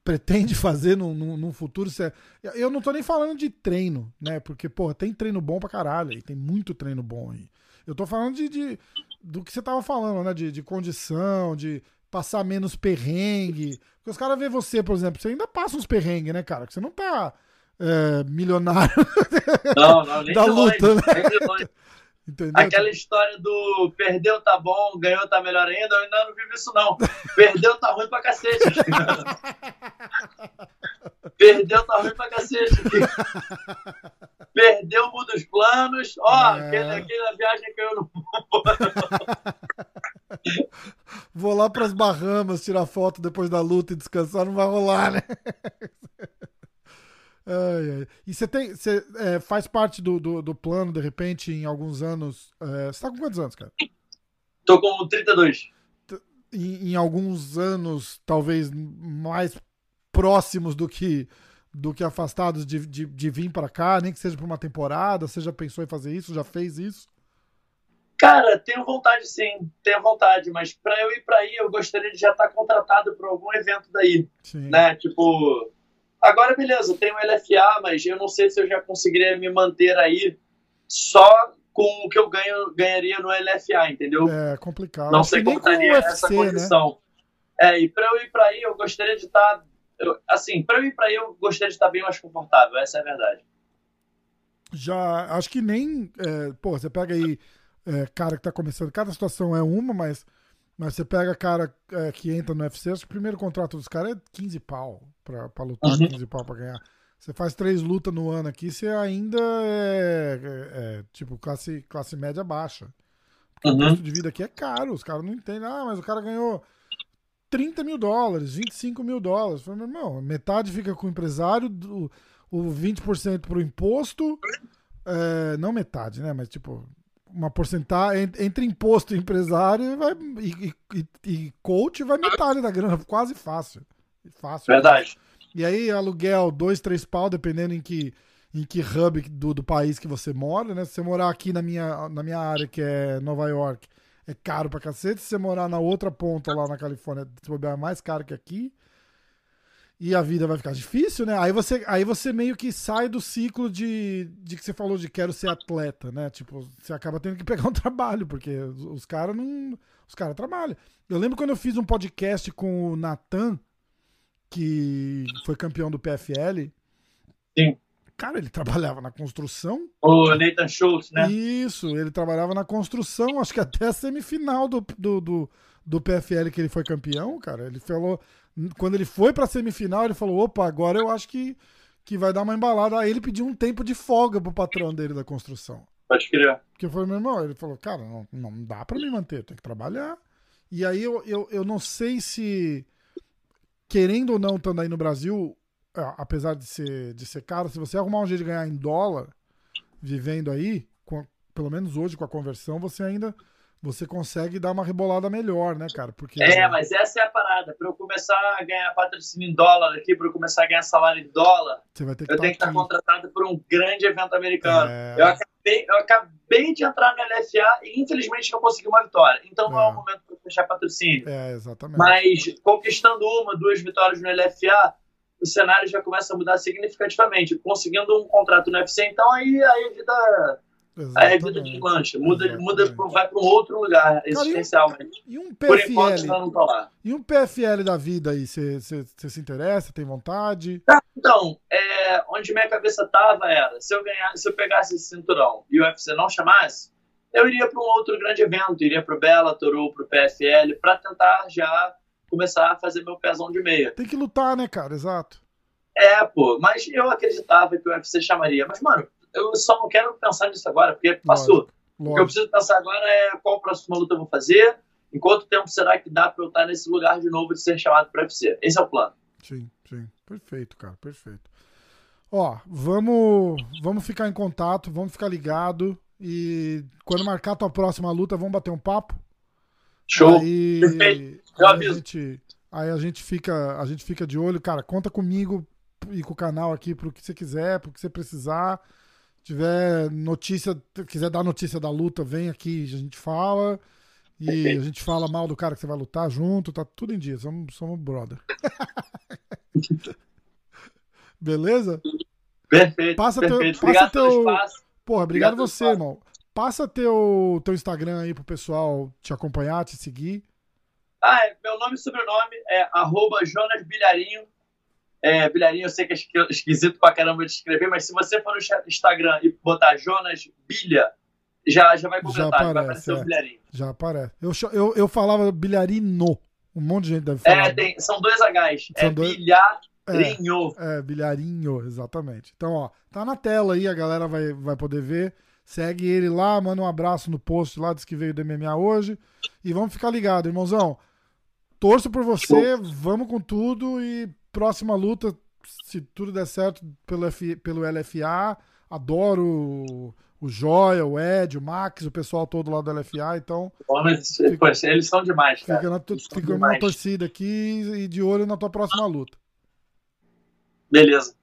pretende fazer num, num, num futuro? Você- eu não tô nem falando de treino, né? Porque, porra, tem treino bom pra caralho aí, tem muito treino bom aí. Eu tô falando de, de- do que você tava falando, né? De, de condição, de passar menos perrengue. Porque os caras vê você, por exemplo, você ainda passa uns perrengues, né, cara? Que você não tá é, milionário, Não, não, nem Da de longe, luta, né? nem de longe. entendeu? Aquela história do perdeu tá bom, ganhou tá melhor ainda, eu ainda não vivo isso não. Perdeu tá ruim pra cacete. Perdeu tá ruim pra cacete. Perdeu muda os planos. Ó, É. aquele, aquela viagem que eu não. Vou lá pras Bahamas tirar foto depois da luta e descansar, não vai rolar, né? Ai, ai. E você tem. Você é, faz parte do, do, do plano, de repente, em alguns anos. é, você tá com quantos anos, cara? Tô com 32. Em, em alguns anos, talvez mais próximos do que do que afastados de, de, de vir pra cá, nem que seja por uma temporada. Você já pensou em fazer isso? Já fez isso? Cara, tenho vontade sim, tenho vontade, mas pra eu ir pra aí, eu gostaria de já estar contratado por algum evento daí, Sim. né? Tipo, agora beleza, eu tenho o LFA, mas eu não sei se eu já conseguiria me manter aí só com o que eu ganho, ganharia no LFA, entendeu? É complicado. não sei como estaria essa né? condição. É, e pra eu ir pra aí, eu gostaria de estar. eu- assim, pra eu ir pra aí, eu gostaria de estar bem mais confortável, essa é a verdade. Já, acho que nem. É, pô, você pega aí é, cara que tá começando, cada situação é uma, mas, mas você pega cara é, que entra no UFC, acho que o primeiro contrato dos caras é 15 pau pra, pra lutar, Uhum. 15 pau pra ganhar. Você faz três lutas no ano aqui, você ainda é, é, é, tipo classe, classe média baixa. Porque o Uhum. custo de vida aqui é caro, os caras não entendem. Ah, mas o cara ganhou 30 mil dólares, 25 mil dólares. Falei, meu irmão, metade fica com o empresário, do, o 20% pro imposto. é, não metade, né? Mas tipo, uma porcentagem en- entre imposto e empresário vai, e, e- e coach vai metade da grana, quase fácil. Fácil. Verdade. E aí, aluguel, dois, três pau, dependendo em que, em que hub do, do país que você mora, né? Se você morar aqui na minha, na minha área, que é Nova York, é caro pra cacete. Se você morar na outra ponta, lá na Califórnia, se bobear, é mais caro que aqui. E a vida vai ficar difícil, né? Aí você, aí você meio que sai do ciclo de, de que você falou de quero ser atleta, né? Tipo, você acaba tendo que pegar um trabalho, porque os, os caras não. Os caras trabalham. Eu lembro quando eu fiz um podcast com o Natan, que foi campeão do PFL. Sim. Cara, ele trabalhava na construção. O Nathan Schultz, né? Isso, ele trabalhava na construção, acho que até a semifinal do, do, do, do PFL que ele foi campeão, cara. Ele falou. Quando ele foi pra semifinal, ele falou: opa, agora eu acho que, que vai dar uma embalada. Aí ele pediu um tempo de folga pro patrão dele da construção. Pode crer. Porque foi meu irmão, ele falou, cara, não, não dá pra me manter, tenho que trabalhar. E aí eu, eu, eu não sei se, querendo ou não, estando aí no Brasil, é, apesar de ser, de ser caro, se você arrumar um jeito de ganhar em dólar, vivendo aí, com pelo menos hoje com a conversão, você ainda você consegue dar uma rebolada melhor, né, cara? Porque É, mas essa é a parada. Pra eu começar a ganhar patrocínio em dólar aqui, pra eu começar a ganhar salário em dólar, você vai ter que eu tenho que estar aqui. contratado por um grande evento americano. É. Eu, acabei, eu acabei de entrar no LFA e infelizmente não consegui uma vitória. Então não é, É. o momento para fechar patrocínio. É, exatamente. Mas conquistando uma, duas vitórias no LFA, o cenário já começa a mudar significativamente. Conseguindo um contrato no UFC, então aí, aí a vida, aí a vida Exatamente. deslancha. Muda, Exatamente. muda, pro- vai para um outro lugar existencial. mas E um por enquanto PFL? não tô lá. E um PFL da vida aí, você se interessa, tem vontade? Então, é, onde minha cabeça tava era, se eu ganhar, se eu pegasse esse cinturão e o UFC não chamasse, eu iria para um outro grande evento, iria para o Bellator ou para o PFL, para tentar já começar a fazer meu pezão de meia. Tem que lutar, né, cara? Exato. É, pô, mas eu acreditava que o UFC chamaria. Mas, mano, eu só não quero pensar nisso agora, porque passou. Lógico. O que eu preciso pensar agora é qual próxima luta eu vou fazer, em quanto tempo será que dá para eu estar nesse lugar de novo de ser chamado para UFC. Esse é o plano. Sim, sim. Perfeito, cara, perfeito. Ó, vamos, vamos ficar em contato, vamos ficar ligado e quando marcar a tua próxima luta, vamos bater um papo. Show. Aí, perfeito. Eu aí a gente, aí a gente fica, a gente fica de olho, cara. Conta comigo e com o canal aqui pro que você quiser, pro que você precisar. Tiver notícia, quiser dar notícia da luta, vem aqui, a gente fala. E Perfeito. a gente fala mal do cara que você vai lutar junto, tá tudo em dia, somos, somos brother. Beleza? Perfeito. Passa perfeito. Teu, passa teu... Porra, obrigado, obrigado você, irmão. Passa teu, teu Instagram aí pro pessoal te acompanhar, te seguir. Ah, é, meu nome e sobrenome é arroba Jonas Bilharinho. É, Bilharinho eu sei que é esquisito pra caramba de escrever, mas se você for no Instagram e botar Jonas Bilha, já, já vai completar, já aparece, vai aparecer é. o Bilharinho. Já aparece. Eu, eu, eu falava Bilharino. Um monte de gente deve falar. É, tem, são dois Hs. São é dois... Bilharinho. É, é, Bilharinho, exatamente. Então, ó, tá na tela aí, a galera vai, vai poder ver. Segue ele lá, manda um abraço no post lá, diz que veio do MMA hoje. E vamos ficar ligado, irmãozão. Torço por você, vamos com tudo e próxima luta, se tudo der certo pelo, F, pelo LFA. Adoro o, o Joia, o Ed, o Max, o pessoal todo lá do LFA, então. Mas, fica, eles são demais, cara. Fica, na, fica uma torcida aqui e de olho na tua próxima luta. Beleza.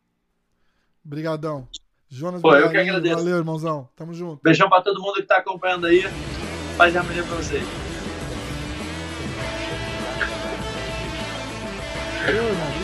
Obrigadão. Jonas Pô, eu que agradeço. Valeu, irmãozão. Tamo junto. Beijão pra todo mundo que tá acompanhando aí. Paz e harmonia pra vocês. Eu, irmão.